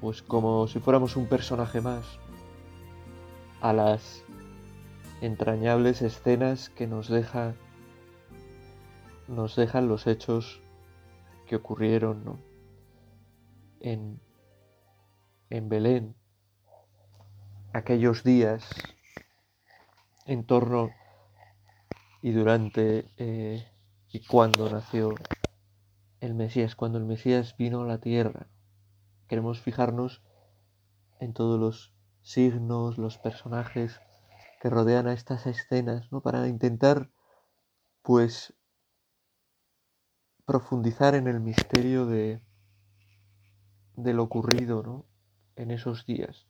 pues como si fuéramos un personaje más, a las entrañables escenas que nos deja nos dejan los hechos que ocurrieron en, en Belén aquellos días en torno y durante eh, y cuando nació el Mesías, cuando el Mesías vino a la tierra. Queremos fijarnos en todos los signos, los personajes que rodean a estas escenas, ¿no? Para intentar, pues, profundizar en el misterio de, lo ocurrido, ¿no? En esos días.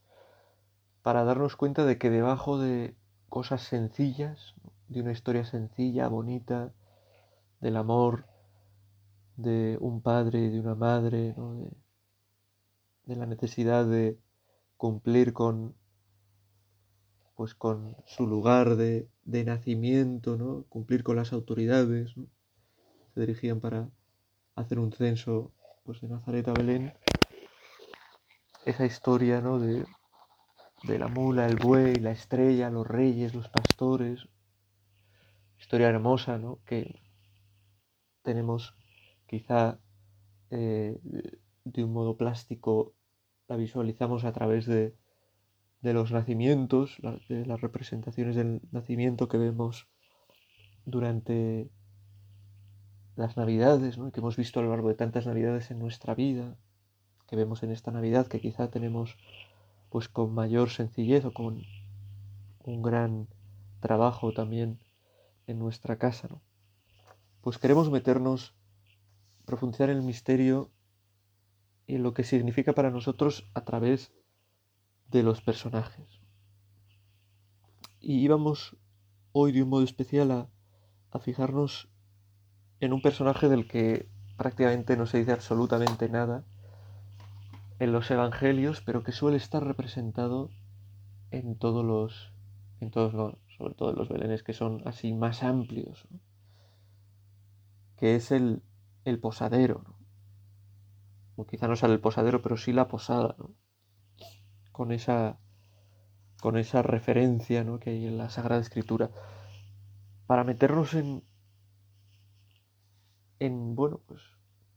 Para darnos cuenta de que debajo de cosas sencillas, de una historia sencilla, bonita, del amor de un padre de una madre, ¿no? De la necesidad de cumplir con pues con su lugar de, de nacimiento, ¿no? cumplir con las autoridades. Se dirigían para hacer un censo pues, de Nazaret a Belén. Esa historia ¿no? de, de la mula, el buey, la estrella, los reyes, los pastores. Historia hermosa, ¿no? Que tenemos quizá eh, de un modo plástico la visualizamos a través de, de los nacimientos, de las representaciones del nacimiento que vemos durante las navidades, que hemos visto a lo largo de tantas navidades en nuestra vida, que vemos en esta Navidad que quizá tenemos pues con mayor sencillez o con un gran trabajo también en nuestra casa. Pues queremos meternos, profundizar en el misterio y lo que significa para nosotros a través de los personajes. Y íbamos hoy de un modo especial a, a fijarnos en un personaje del que prácticamente no se dice absolutamente nada en los evangelios, pero que suele estar representado en todos los, en todos los, sobre todo en los belenes que son así más amplios, ¿no? que es el, el posadero. ¿no? O quizá no sea el posadero, pero sí la posada, ¿no? con, esa, con esa referencia ¿no? que hay en la Sagrada Escritura, para meternos en, en bueno, pues,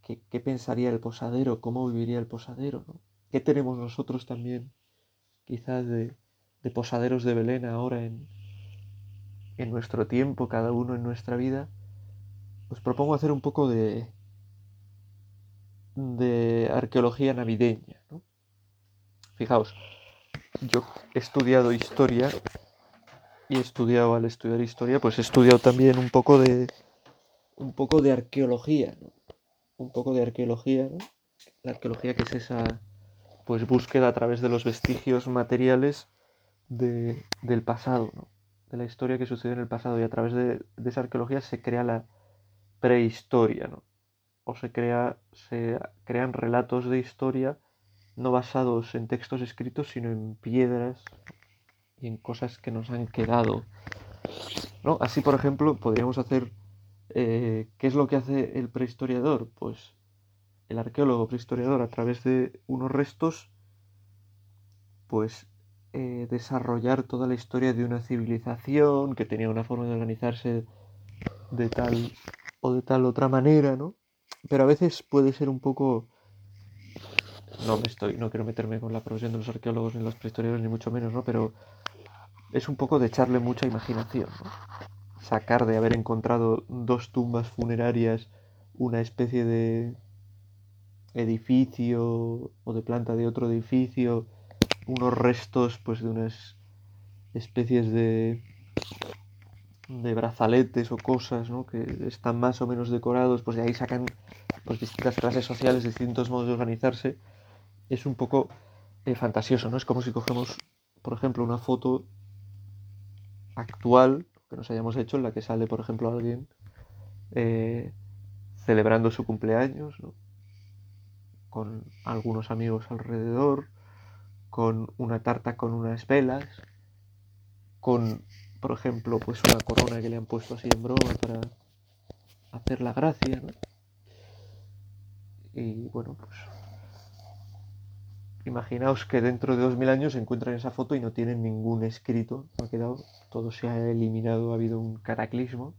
¿qué, qué pensaría el posadero? ¿Cómo viviría el posadero? ¿no? ¿Qué tenemos nosotros también, quizás, de, de posaderos de Belén ahora en, en nuestro tiempo, cada uno en nuestra vida? Os propongo hacer un poco de, de arqueología navideña. ¿no? Fijaos, yo he estudiado historia y he estudiado al estudiar historia, pues he estudiado también un poco de un poco de arqueología, ¿no? un poco de arqueología, ¿no? la arqueología que es esa pues búsqueda a través de los vestigios materiales de, del pasado, ¿no? de la historia que sucedió en el pasado y a través de, de esa arqueología se crea la prehistoria, ¿no? O se, crea, se crean relatos de historia no basados en textos escritos, sino en piedras y en cosas que nos han quedado. ¿no? Así, por ejemplo, podríamos hacer... Eh, ¿Qué es lo que hace el prehistoriador? Pues el arqueólogo prehistoriador a través de unos restos, pues eh, desarrollar toda la historia de una civilización que tenía una forma de organizarse de tal o de tal otra manera, ¿no? Pero a veces puede ser un poco no me estoy no quiero meterme con la profesión de los arqueólogos ni los prehistoriadores ni mucho menos no pero es un poco de echarle mucha imaginación ¿no? sacar de haber encontrado dos tumbas funerarias una especie de edificio o de planta de otro edificio unos restos pues de unas especies de de brazaletes o cosas ¿no? que están más o menos decorados, pues de ahí sacan pues, distintas clases sociales, distintos modos de organizarse. Es un poco eh, fantasioso, ¿no? Es como si cogemos, por ejemplo, una foto actual que nos hayamos hecho en la que sale, por ejemplo, alguien eh, celebrando su cumpleaños, con algunos amigos alrededor, con una tarta con unas velas, con, por ejemplo, pues una corona que le han puesto así en broma para hacer la gracia, Y bueno, pues imaginaos que dentro de dos mil años se encuentran esa foto y no tienen ningún escrito, no ha quedado, todo se ha eliminado, ha habido un cataclismo,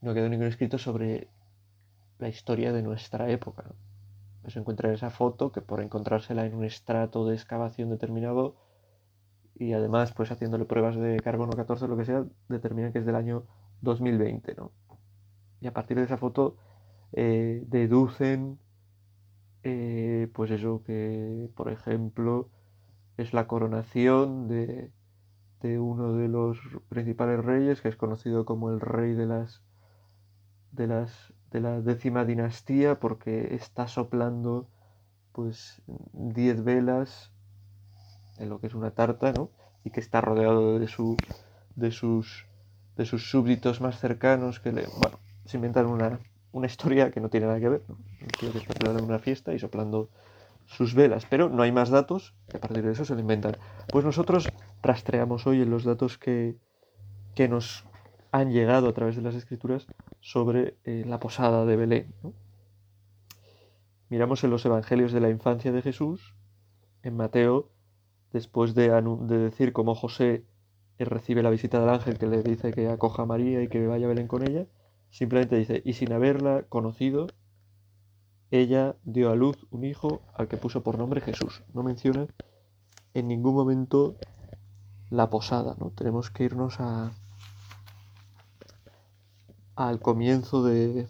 no ha quedado ningún escrito sobre la historia de nuestra época. Se Se encuentra esa foto que por encontrársela en un estrato de excavación determinado y además pues haciéndole pruebas de carbono 14 o lo que sea, determinan que es del año 2020, ¿no? Y a partir de esa foto eh, deducen eh, pues eso que, por ejemplo, es la coronación de, de, uno de los principales reyes, que es conocido como el rey de las de las de la décima dinastía, porque está soplando pues 10 velas en lo que es una tarta, ¿no? Y que está rodeado de de sus de sus súbditos más cercanos que le, bueno, se inventan una una historia que no tiene nada que ver, ¿no? Que está celebrando una fiesta y soplando sus velas, pero no hay más datos a partir de eso se lo inventan. Pues nosotros rastreamos hoy en los datos que, que nos han llegado a través de las escrituras sobre eh, la posada de Belén. Miramos en los evangelios de la infancia de Jesús, en Mateo, después de, de decir cómo José recibe la visita del ángel que le dice que acoja a María y que vaya a Belén con ella, Simplemente dice, y sin haberla conocido, ella dio a luz un hijo al que puso por nombre Jesús. No menciona en ningún momento la posada, ¿no? Tenemos que irnos a al comienzo de,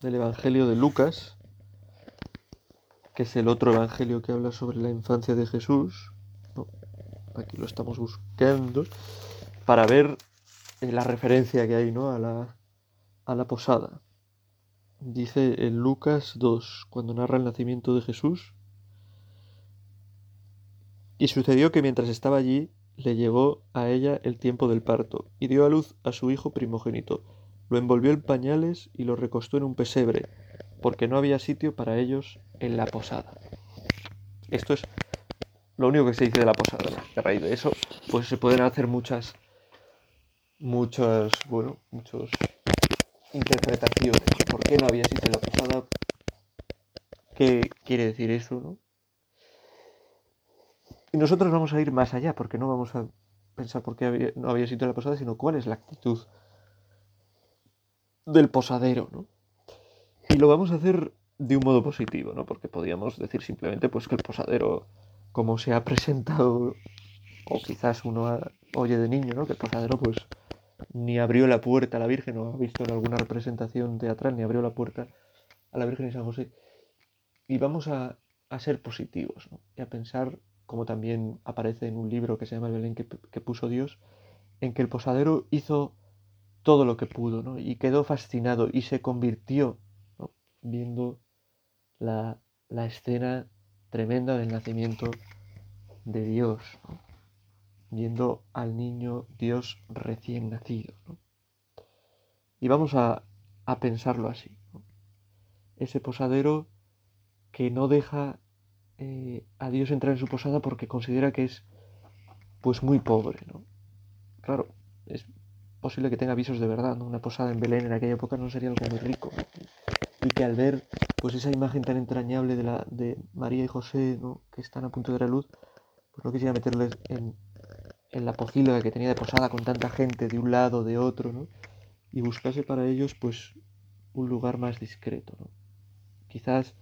del Evangelio de Lucas, es el otro Evangelio que habla sobre la infancia de Jesús. Aquí lo estamos buscando para ver la referencia que hay ¿no? a, la, a la posada. Dice en Lucas 2, cuando narra el nacimiento de Jesús, y sucedió que mientras estaba allí, le llegó a ella el tiempo del parto, y dio a luz a su hijo primogénito. Lo envolvió en pañales y lo recostó en un pesebre, porque no había sitio para ellos en la posada. Esto es lo único que se dice de la posada. A raíz de eso, pues se pueden hacer muchas muchas, bueno, muchas interpretaciones. ¿Por qué no había sido la posada? ¿Qué quiere decir eso, no? Y nosotros vamos a ir más allá, porque no vamos a pensar por qué no había sido la posada, sino cuál es la actitud del posadero, ¿no? Y lo vamos a hacer de un modo positivo, ¿no? Porque podríamos decir simplemente pues que el posadero, como se ha presentado, o quizás uno oye de niño, ¿no? Que el posadero pues ni abrió la puerta a la Virgen, o ha visto alguna representación teatral, ni abrió la puerta a la Virgen y San José. Y vamos a, ser positivos y a pensar, como también aparece en un libro que se llama El Belén que, puso Dios, en que el posadero hizo todo lo que pudo ¿no? y quedó fascinado y se convirtió viendo la, la, escena tremenda del nacimiento de Dios viendo al niño Dios recién nacido. Y vamos a, pensarlo así. Ese posadero que no deja eh, a Dios entrar en su posada porque considera que es pues muy pobre. ¿no? Claro, es posible que tenga visos de verdad. ¿no? Una posada en Belén en aquella época no sería algo muy rico. Al ver pues esa imagen tan entrañable de, la, de María y José ¿no? que están a punto de dar luz, pues no quisiera meterles en, en la pocilga que tenía de posada con tanta gente de un lado, de otro, ¿no? Y buscase para ellos, pues, un lugar más discreto, ¿no? Quizás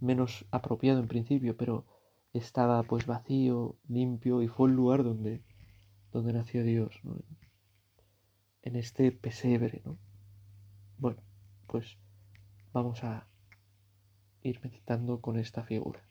menos apropiado en principio, pero estaba pues vacío, limpio y fue el lugar donde, donde nació Dios, ¿no? En este pesebre, ¿no? Bueno, pues vamos a ir meditando con esta figura.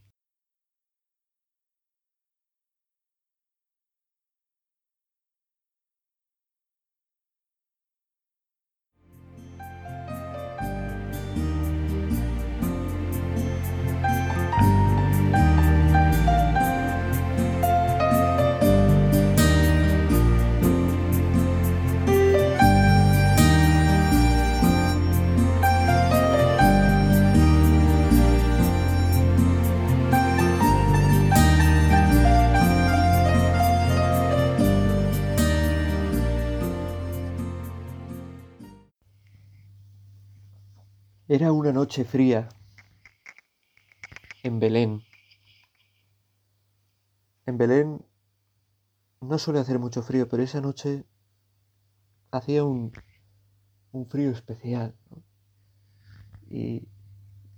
Era una noche fría en Belén. En Belén no suele hacer mucho frío, pero esa noche hacía un, frío especial. Y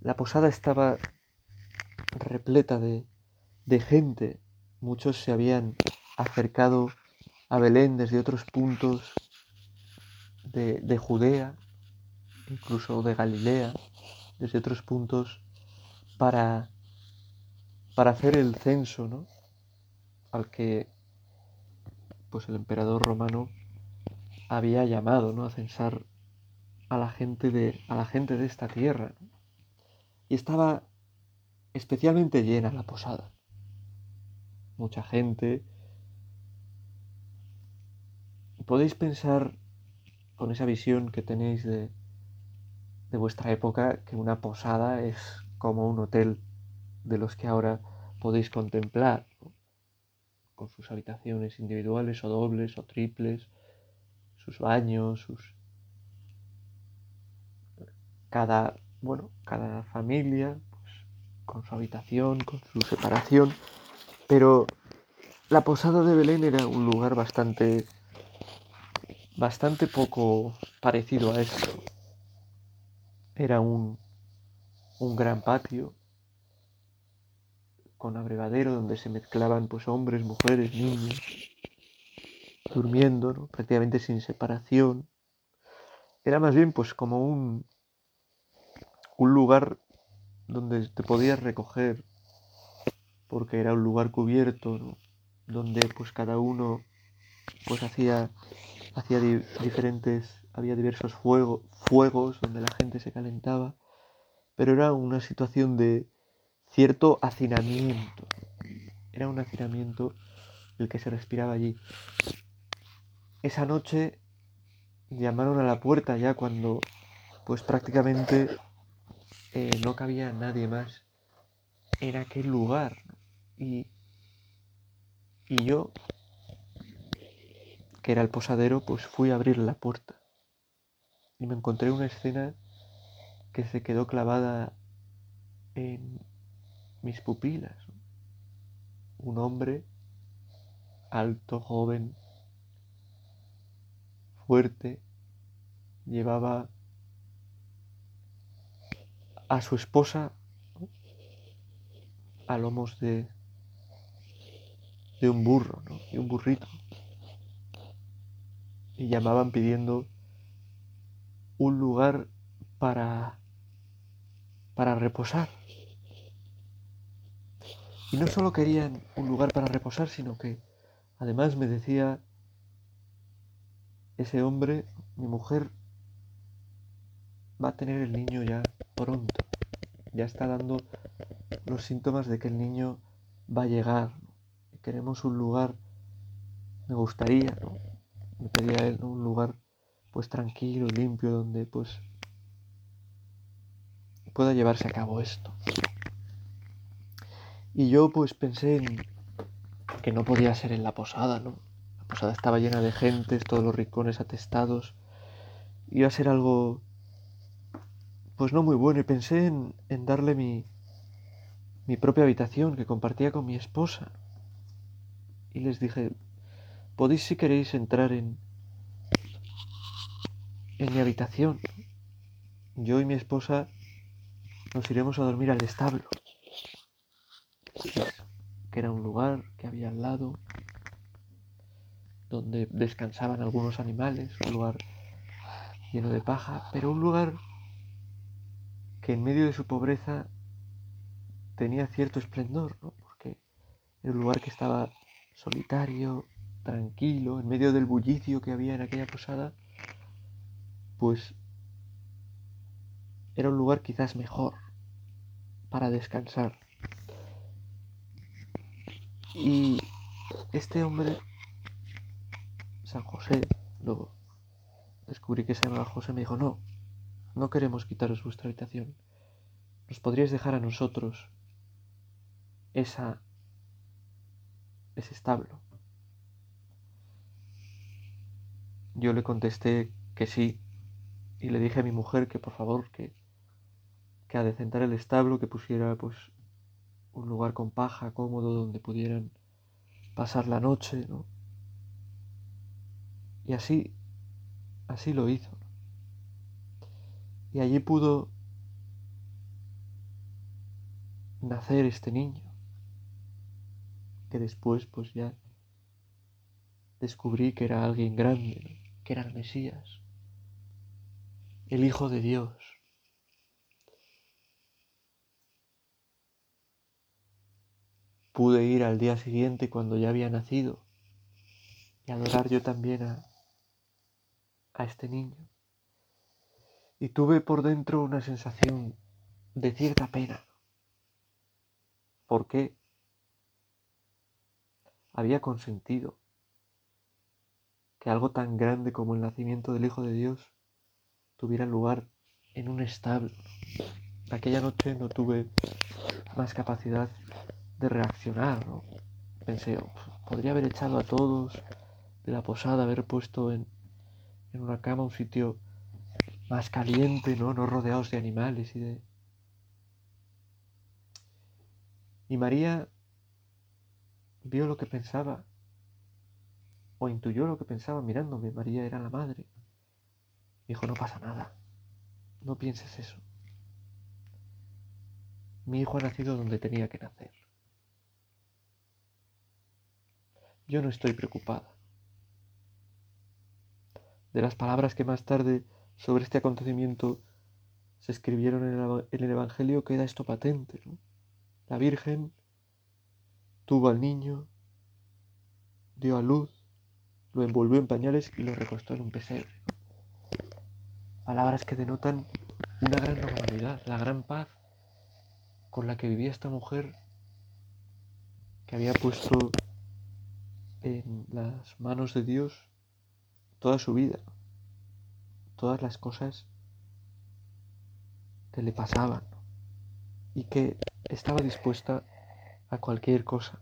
la posada estaba repleta de, gente. Muchos se habían acercado a Belén desde otros puntos de Judea, incluso de Galilea, desde otros puntos, para, para hacer el censo, ¿no? Al que pues el emperador romano había llamado, ¿no? A censar a la gente de, a la gente de esta tierra. Y estaba especialmente llena la posada. Mucha gente. Podéis pensar con esa visión que tenéis de, de vuestra época que una posada es como un hotel de los que ahora podéis contemplar, con sus habitaciones individuales o dobles o triples, sus baños, sus cada bueno, cada familia pues, con su habitación, con su separación, pero la posada de Belén era un lugar bastante bastante poco parecido a esto. Era un, un gran patio con abrevadero donde se mezclaban pues hombres, mujeres, niños, durmiendo, ¿no? prácticamente sin separación. Era más bien pues como un, un lugar donde te podías recoger porque era un lugar cubierto, donde pues cada uno pues hacía hacía diferentes había diversos fuegos donde la gente se calentaba, pero era una situación de cierto hacinamiento. Era un hacinamiento el que se respiraba allí. Esa noche llamaron a la puerta ya cuando pues prácticamente eh, no cabía nadie más en aquel lugar. Y, y yo, que era el posadero, pues fui a abrir la puerta y me encontré una escena que se quedó clavada en mis pupilas. Un hombre alto, joven, fuerte, llevaba a su esposa a lomos de, de un burro, ¿no? Y un burrito. Y llamaban pidiendo un lugar para, para reposar. Y no solo querían un lugar para reposar, sino que además me decía ese hombre, mi mujer, va a tener el niño ya pronto. Ya está dando los síntomas de que el niño va a llegar. Queremos un lugar, me gustaría, ¿no? Me pedía él un lugar pues tranquilo, limpio, donde pues pueda llevarse a cabo esto. Y yo pues pensé en que no podía ser en la posada, ¿no? La posada estaba llena de gentes, todos los rincones atestados. Iba a ser algo pues no muy bueno y pensé en, en darle mi, mi propia habitación que compartía con mi esposa. Y les dije, podéis si queréis entrar en, en mi habitación. Yo y mi esposa nos iremos a dormir al establo, que era un lugar que había al lado, donde descansaban algunos animales, un lugar lleno de paja, pero un lugar que en medio de su pobreza tenía cierto esplendor, ¿no? porque era un lugar que estaba solitario, tranquilo, en medio del bullicio que había en aquella posada, pues era un lugar quizás mejor para descansar. Y este hombre, San José, luego descubrí que se llamaba José, me dijo, no, no queremos quitaros vuestra habitación. ¿Nos podríais dejar a nosotros esa, ese establo? Yo le contesté que sí y le dije a mi mujer que por favor que, que adecentar el establo, que pusiera pues un lugar con paja cómodo donde pudieran pasar la noche, ¿no? Y así, así lo hizo. Y allí pudo nacer este niño, que después pues ya descubrí que era alguien grande, que era el Mesías, el Hijo de Dios. Pude ir al día siguiente cuando ya había nacido y adorar yo también a, a este niño. Y tuve por dentro una sensación de cierta pena. porque había consentido que algo tan grande como el nacimiento del Hijo de Dios tuviera lugar en un establo? Aquella noche no tuve más capacidad de reaccionar. Pensé, podría haber echado a todos de la posada, haber puesto en, en una cama un sitio más caliente, ¿no? No rodeados de animales y de... Y María vio lo que pensaba, o intuyó lo que pensaba mirándome. María era la madre. Dijo, no pasa nada, no pienses eso. Mi hijo ha nacido donde tenía que nacer. Yo no estoy preocupada. De las palabras que más tarde sobre este acontecimiento se escribieron en el, Evangelio queda esto patente. La Virgen tuvo al niño, dio a luz, lo envolvió en pañales y lo recostó en un pesebre. Palabras que denotan una gran normalidad, la gran paz con la que vivía esta mujer que había puesto en las manos de Dios toda su vida, todas las cosas que le pasaban y que estaba dispuesta a cualquier cosa,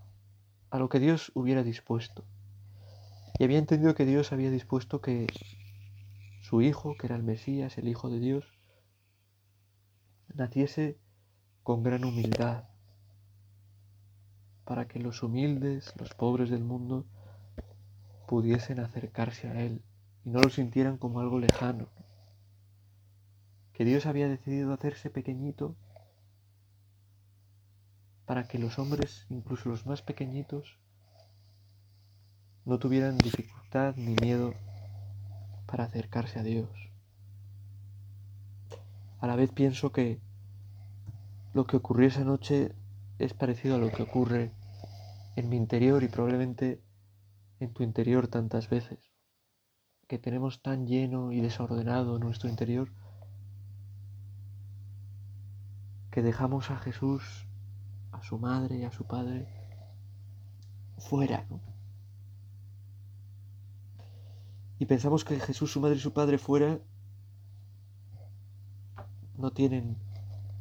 a lo que Dios hubiera dispuesto. Y había entendido que Dios había dispuesto que su hijo, que era el Mesías, el Hijo de Dios, naciese con gran humildad, para que los humildes, los pobres del mundo, pudiesen acercarse a Él y no lo sintieran como algo lejano. Que Dios había decidido hacerse pequeñito para que los hombres, incluso los más pequeñitos, no tuvieran dificultad ni miedo para acercarse a Dios. A la vez pienso que lo que ocurrió esa noche es parecido a lo que ocurre en mi interior y probablemente en tu interior tantas veces, que tenemos tan lleno y desordenado nuestro interior que dejamos a Jesús a su madre y a su padre fuera, Y pensamos que Jesús, su madre y su padre fuera no tienen,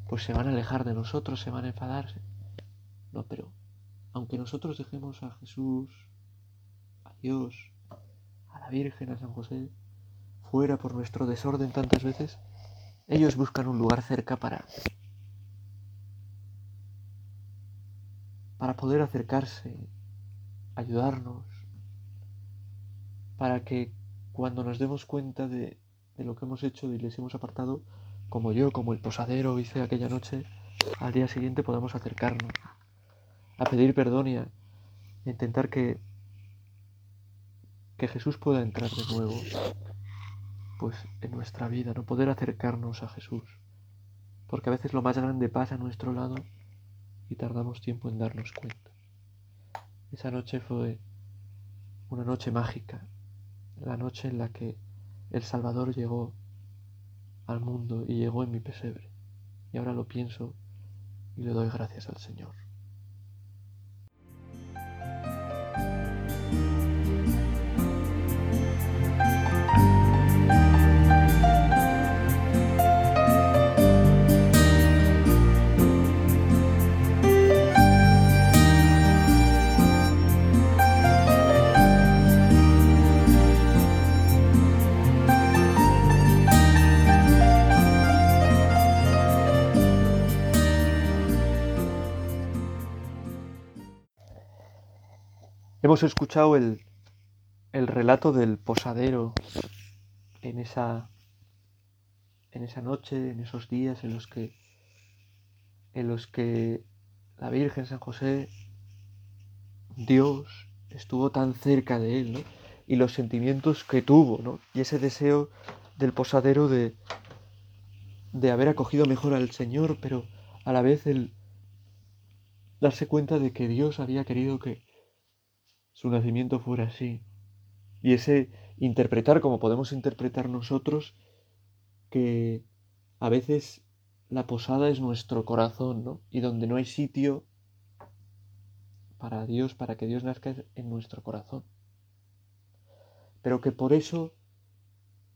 pues se van a alejar de nosotros, se van a enfadarse. No, pero aunque nosotros dejemos a Jesús, a Dios, a la Virgen, a San José, fuera por nuestro desorden tantas veces, ellos buscan un lugar cerca para para poder acercarse, ayudarnos, para que cuando nos demos cuenta de, lo que hemos hecho y les hemos apartado, como yo, como el posadero hice aquella noche, al día siguiente podamos acercarnos a pedir perdón y a intentar que, que Jesús pueda entrar de nuevo pues en nuestra vida, no poder acercarnos a Jesús. Porque a veces lo más grande pasa a nuestro lado y tardamos tiempo en darnos cuenta. Esa noche fue una noche mágica, la noche en la que el Salvador llegó al mundo y llegó en mi pesebre. Y ahora lo pienso y le doy gracias al Señor. Hemos escuchado el, el relato del posadero en esa, en esa noche, en esos días en los que, en los que la Virgen San José, Dios, estuvo tan cerca de él, ¿no? Y los sentimientos que tuvo, ¿no? Y ese deseo del posadero de, de haber acogido mejor al Señor, pero a la vez el darse cuenta de que Dios había querido que su nacimiento fuera así. Y ese interpretar como podemos interpretar nosotros que a veces la posada es nuestro corazón, ¿no? Y donde no hay sitio para Dios, para que Dios nazca en nuestro corazón. Pero que por eso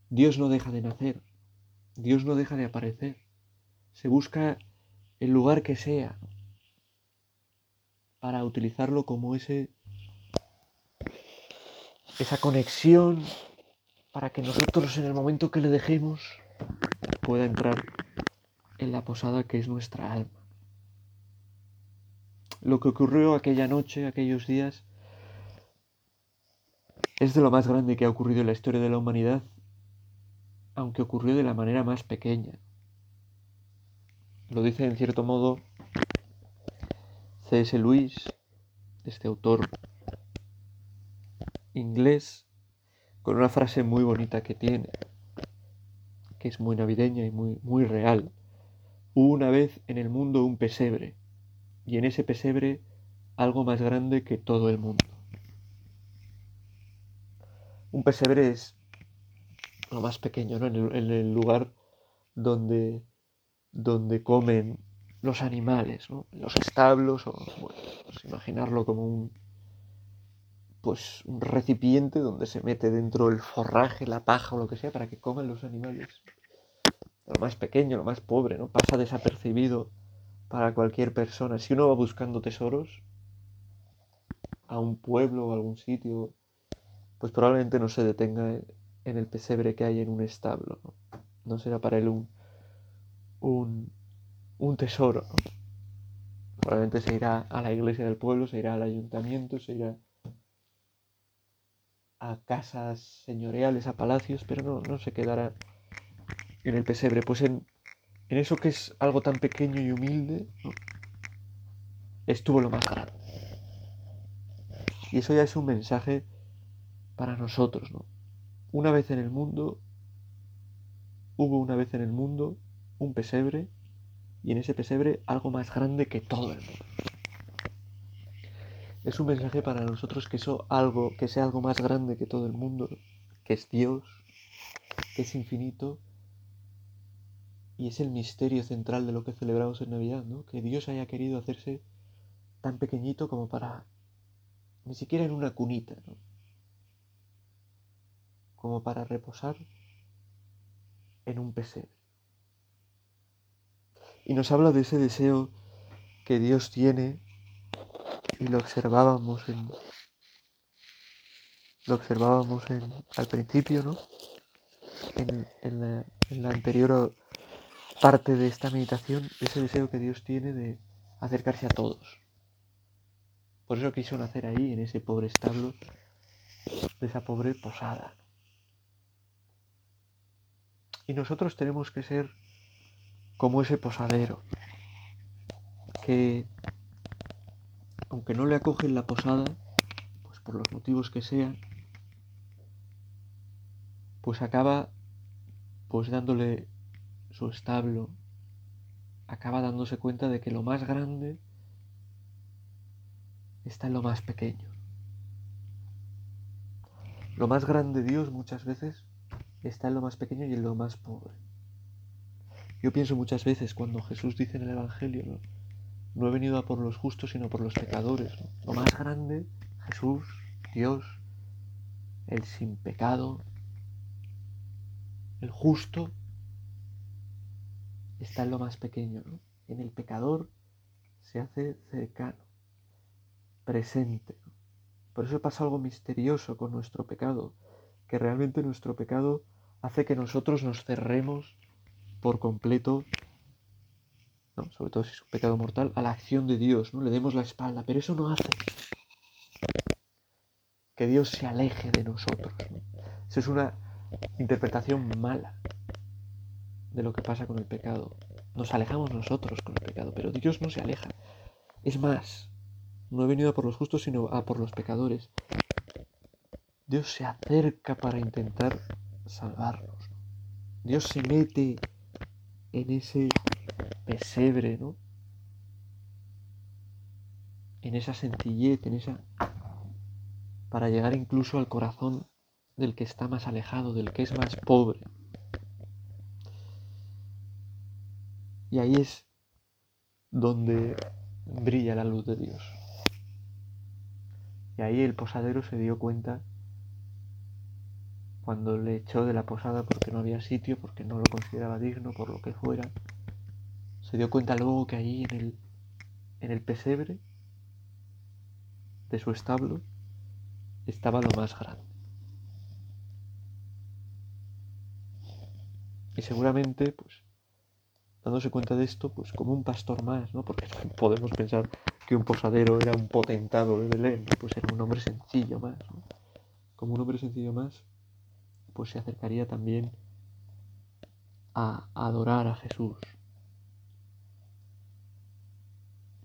Dios no deja de nacer, Dios no deja de aparecer. Se busca el lugar que sea para utilizarlo como ese esa conexión para que nosotros en el momento que le dejemos pueda entrar en la posada que es nuestra alma. Lo que ocurrió aquella noche, aquellos días, es de lo más grande que ha ocurrido en la historia de la humanidad aunque ocurrió de la manera más pequeña. Lo dice en cierto modo C.S. Lewis, este autor inglés, con una frase muy bonita que tiene, que es muy navideña y muy, muy real. Hubo una vez en el mundo un pesebre, y en ese pesebre algo más grande que todo el mundo. Un pesebre es lo más pequeño, ¿no? En el, lugar donde, donde comen los animales, ¿no? Los establos, o bueno, pues imaginarlo como un pues un recipiente donde se mete dentro el forraje, la paja o lo que sea para que coman los animales. Lo más pequeño, lo más pobre, ¿no? Pasa desapercibido para cualquier persona. Si uno va buscando tesoros a un pueblo o a algún sitio, pues probablemente no se detenga en el pesebre que hay en un establo. No, será para él un, un, un tesoro. Probablemente se irá a la iglesia del pueblo, se irá al ayuntamiento, se irá a casas señoriales, a palacios, pero no, no se quedará en el pesebre. Pues en, en eso que es algo tan pequeño y humilde, estuvo lo más grande. Y eso ya es un mensaje para nosotros, ¿no? Una vez en el mundo, hubo una vez en el mundo un pesebre y en ese pesebre algo más grande que todo el mundo. Es un mensaje para nosotros que eso algo, que sea algo más grande que todo el mundo, que es Dios, que es infinito y es el misterio central de lo que celebramos en Navidad, ¿no? Que Dios haya querido hacerse tan pequeñito como para ni siquiera en una cunita, ¿no? como para reposar en un pesebre. Y nos habla de ese deseo que Dios tiene y lo observábamos en lo observábamos en, al principio, ¿no? En, la, en la anterior parte de esta meditación, ese deseo que Dios tiene de acercarse a todos. Por eso quiso nacer ahí, en ese pobre establo, de esa pobre posada. Y nosotros tenemos que ser como ese posadero, que aunque no le acogen la posada, pues por los motivos que sean, pues acaba pues dándole su establo, acaba dándose cuenta de que lo más grande está en lo más pequeño. Lo más grande Dios muchas veces está en lo más pequeño y en lo más pobre. Yo pienso muchas veces cuando Jesús dice en el Evangelio, no, he venido a por los justos, sino por los pecadores. Lo más grande, Jesús, Dios, el sin pecado, el justo, está en lo más pequeño. En el pecador se hace cercano, presente. Por eso pasa algo misterioso con nuestro pecado, que realmente nuestro pecado hace que nosotros nos cerremos por completo, sobre todo si es un pecado mortal, a la acción de Dios, ¿no? Le demos la espalda, pero eso no hace que Dios se aleje de nosotros. Esa es una interpretación mala de lo que pasa con el pecado. Nos alejamos nosotros con el pecado, pero Dios no se aleja. Es más, no he venido a por los justos, sino a por los pecadores. Dios se acerca para intentar salvarnos. Dios se mete en ese pesebre, ¿no? En esa sencillez, en esa... para llegar incluso al corazón del que está más alejado, del que es más pobre. Y ahí es donde brilla la luz de Dios. Y ahí el posadero se dio cuenta cuando le echó de la posada porque no había sitio, porque no lo consideraba digno, por lo que fuera. Se dio cuenta luego que ahí en el, en el pesebre de su establo estaba lo más grande. Y seguramente, pues, dándose cuenta de esto, pues como un pastor más, ¿no? Porque podemos pensar que un posadero era un potentado de Belén, pues era un hombre sencillo más, ¿no? Como un hombre sencillo más, pues se acercaría también a adorar a Jesús.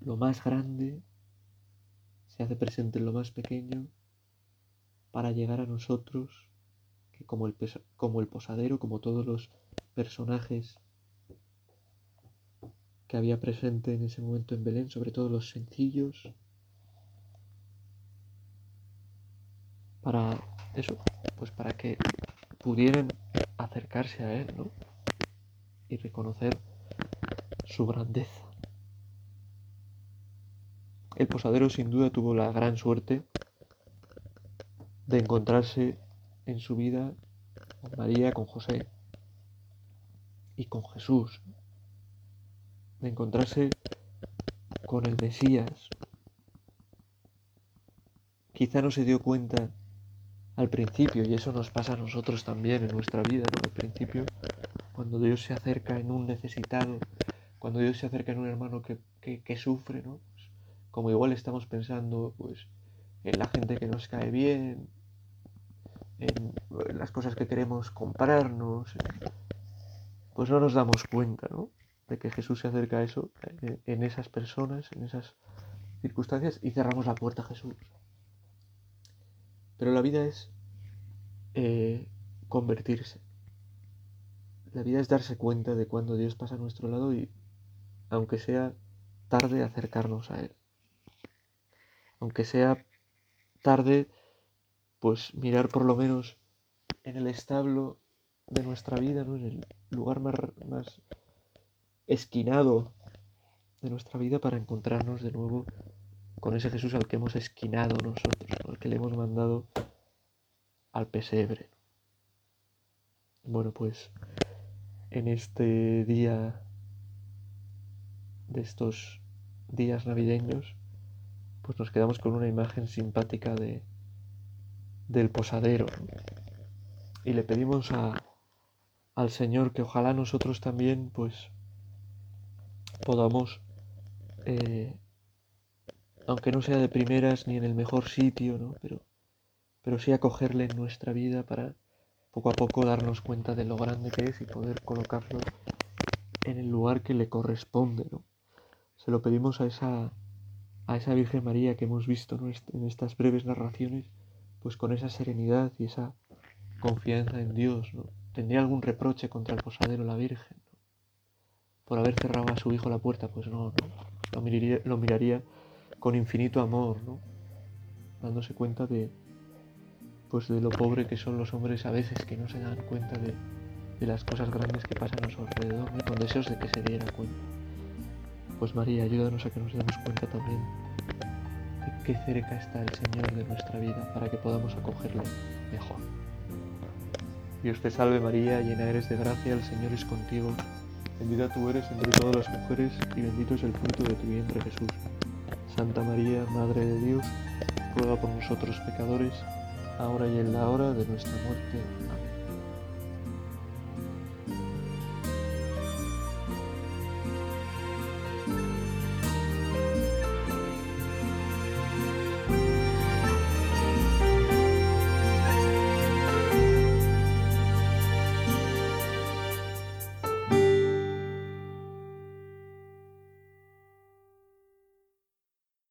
Lo más grande se hace presente en lo más pequeño para llegar a nosotros, que como el, como el posadero, como todos los personajes que había presente en ese momento en Belén, sobre todo los sencillos, para eso, pues para que pudieran acercarse a Él, ¿no? Y reconocer su grandeza. El posadero sin duda tuvo la gran suerte de encontrarse en su vida con María, con José y con Jesús de encontrarse con el Mesías. Quizá no se dio cuenta al principio, y eso nos pasa a nosotros también en nuestra vida, ¿no? Al principio, cuando Dios se acerca en un necesitado, cuando Dios se acerca en un hermano que, que, sufre, ¿no? Como igual estamos pensando, pues, en la gente que nos cae bien, en, en las cosas que queremos comprarnos, pues no nos damos cuenta, ¿no? de que Jesús se acerca a eso, eh, en esas personas, en esas circunstancias, y cerramos la puerta a Jesús. Pero la vida es eh, convertirse. La vida es darse cuenta de cuando Dios pasa a nuestro lado y, aunque sea tarde, acercarnos a Él. Aunque sea tarde, pues mirar por lo menos en el establo de nuestra vida, ¿no? en el lugar más, más esquinado de nuestra vida para encontrarnos de nuevo con ese Jesús al que hemos esquinado nosotros, al que le hemos mandado al pesebre. Bueno, pues en este día de estos días navideños, pues nos quedamos con una imagen simpática de del posadero. Y le pedimos a, al Señor que ojalá nosotros también, pues, podamos, eh, aunque no sea de primeras ni en el mejor sitio, ¿no? pero, pero sí acogerle en nuestra vida para poco a poco darnos cuenta de lo grande que es y poder colocarlo en el lugar que le corresponde. ¿no? Se lo pedimos a esa, a esa Virgen María que hemos visto en estas breves narraciones, pues con esa serenidad y esa confianza en Dios. ¿no? ¿Tendría algún reproche contra el posadero la Virgen? por haber cerrado a su hijo la puerta, pues no. Lo, miraría, lo miraría con infinito amor, ¿no? Dándose cuenta de, pues de lo pobre que son los hombres a veces que no se dan cuenta de, de las cosas grandes que pasan a su alrededor, con deseos de que se dieran cuenta. Pues María, ayúdanos a que nos demos cuenta también de qué cerca está el Señor de nuestra vida para que podamos acogerle mejor. Dios te salve María, llena eres de gracia, el Señor es contigo. Bendita tú eres entre todas las mujeres y bendito es el fruto de tu vientre Jesús. Santa María, Madre de Dios, ruega por nosotros pecadores, ahora y en la hora de nuestra muerte.